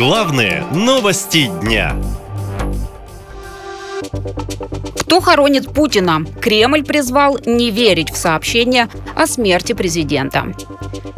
Главные новости дня. Кто хоронит Путина? Кремль призвал не верить в сообщение о смерти президента.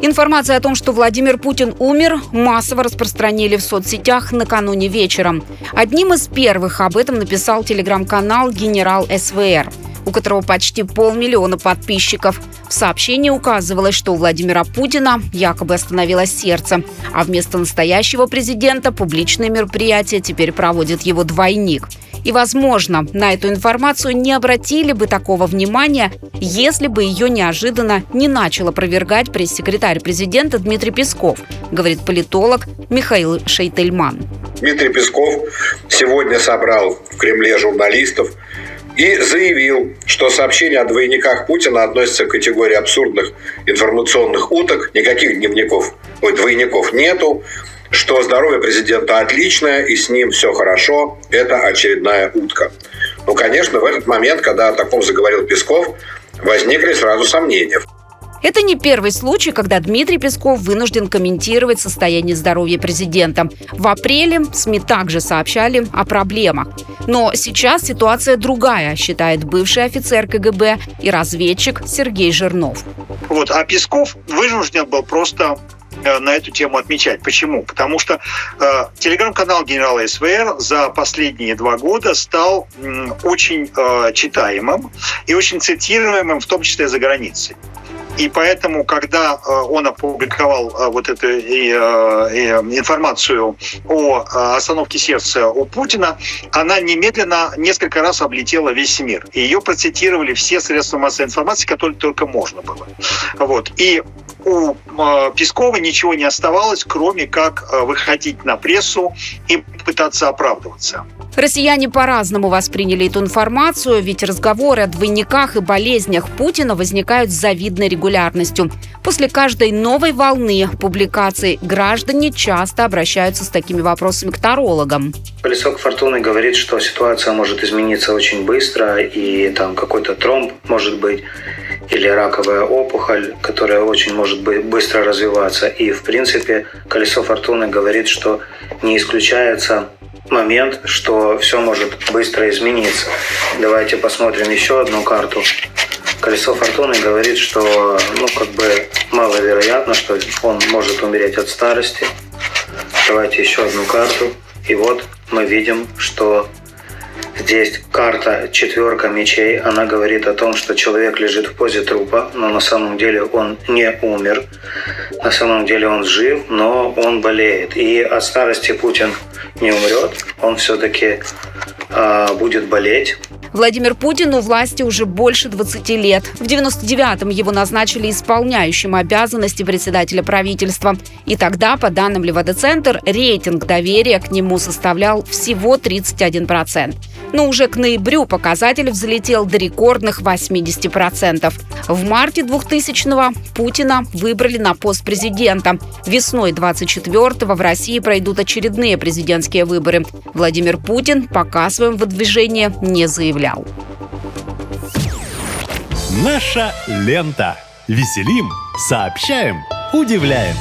Информация о том, что Владимир Путин умер, массово распространили в соцсетях накануне вечером. Одним из первых об этом написал телеграм-канал «Генерал СВР» у которого почти полмиллиона подписчиков. В сообщении указывалось, что у Владимира Путина якобы остановилось сердце, а вместо настоящего президента публичные мероприятия теперь проводит его двойник – и, возможно, на эту информацию не обратили бы такого внимания, если бы ее неожиданно не начал опровергать пресс-секретарь президента Дмитрий Песков, говорит политолог Михаил Шейтельман. Дмитрий Песков сегодня собрал в Кремле журналистов и заявил, что сообщение о двойниках Путина относится к категории абсурдных информационных уток, никаких дневников, ой, двойников нету, что здоровье президента отличное и с ним все хорошо, это очередная утка. Ну, конечно, в этот момент, когда о таком заговорил Песков, возникли сразу сомнения. Это не первый случай, когда Дмитрий Песков вынужден комментировать состояние здоровья президента. В апреле СМИ также сообщали о проблемах. Но сейчас ситуация другая, считает бывший офицер КГБ и разведчик Сергей Жирнов. Вот, а Песков вынужден был просто Э, на эту тему отмечать. Почему? Потому что э, телеграм-канал генерала СВР за последние два года стал э, очень э, читаемым и очень цитируемым, в том числе за границей. И поэтому, когда э, он опубликовал э, вот эту информацию о остановке сердца у Путина, она немедленно несколько раз облетела весь мир. И ее процитировали все средства массовой информации, которые только можно было. Вот. И у э, Пескова ничего не оставалось, кроме как э, выходить на прессу и пытаться оправдываться. Россияне по-разному восприняли эту информацию, ведь разговоры о двойниках и болезнях Путина возникают с завидной регулярностью. После каждой новой волны публикаций граждане часто обращаются с такими вопросами к тарологам. Колесок фортуны говорит, что ситуация может измениться очень быстро, и там какой-то тромб может быть или раковая опухоль, которая очень может быть быстро развиваться. И, в принципе, колесо фортуны говорит, что не исключается момент, что все может быстро измениться. Давайте посмотрим еще одну карту. Колесо фортуны говорит, что ну, как бы маловероятно, что он может умереть от старости. Давайте еще одну карту. И вот мы видим, что Здесь карта четверка мечей, она говорит о том, что человек лежит в позе трупа, но на самом деле он не умер. На самом деле он жив, но он болеет. И от старости Путин не умрет, он все-таки э, а, будет болеть. Владимир Путин у власти уже больше 20 лет. В 99-м его назначили исполняющим обязанности председателя правительства. И тогда, по данным Левада-центр, рейтинг доверия к нему составлял всего 31%. Но уже к ноябрю показатель взлетел до рекордных 80%. В марте 2000-го Путина выбрали на пост президента. Весной 24-го в России пройдут очередные президентские выборы. Владимир Путин пока своем выдвижении не заявлял. Наша лента. Веселим, сообщаем, удивляем.